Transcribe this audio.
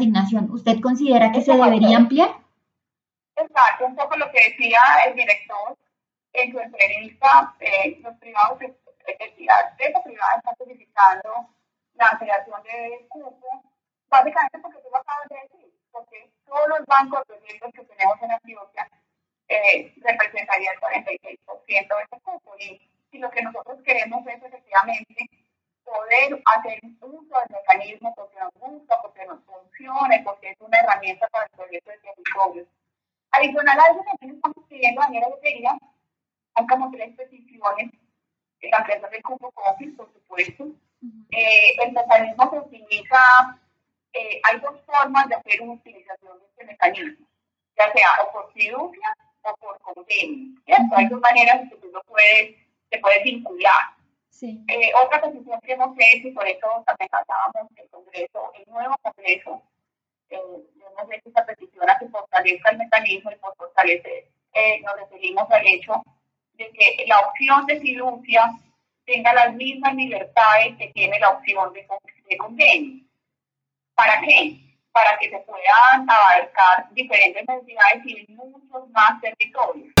información, ¿usted considera que se debería ampliar? Exacto, un poco lo que decía el director en su entrevista, eh, los privados, entidades privadas están solicitando la creación de cupo, básicamente porque tú lo acabas de decir, porque todos los bancos de que tenemos en Antioquia eh, representaría el 46% de ese cupo. Y, y, lo que nosotros queremos es efectivamente poder hacer uso del mecanismo porque nos gusta, porque funcione, porque es una herramienta para el proyecto de territorios. Adicional a eso, también estamos pidiendo a manera de hay como tres peticiones, la creación del cupo COVID, por supuesto. Eh, el mecanismo se utiliza, eh, hay dos formas de hacer una utilización de este mecanismo, ya sea o por fiducia o por convenio. Hay dos maneras en que tú lo puedes, te puedes vincular. Eh, otra petición que hemos hecho, y por eso también hablábamos el Congreso, el nuevo Congreso, eh, hemos hecho esta petición a que fortalezca el mecanismo y por fortalecer eh, nos referimos al hecho de que la opción de fiducia tenga las mismas libertades que tiene la opción de, de convenio. ¿Para qué? para que se puedan abarcar diferentes necesidades y muchos más territorios.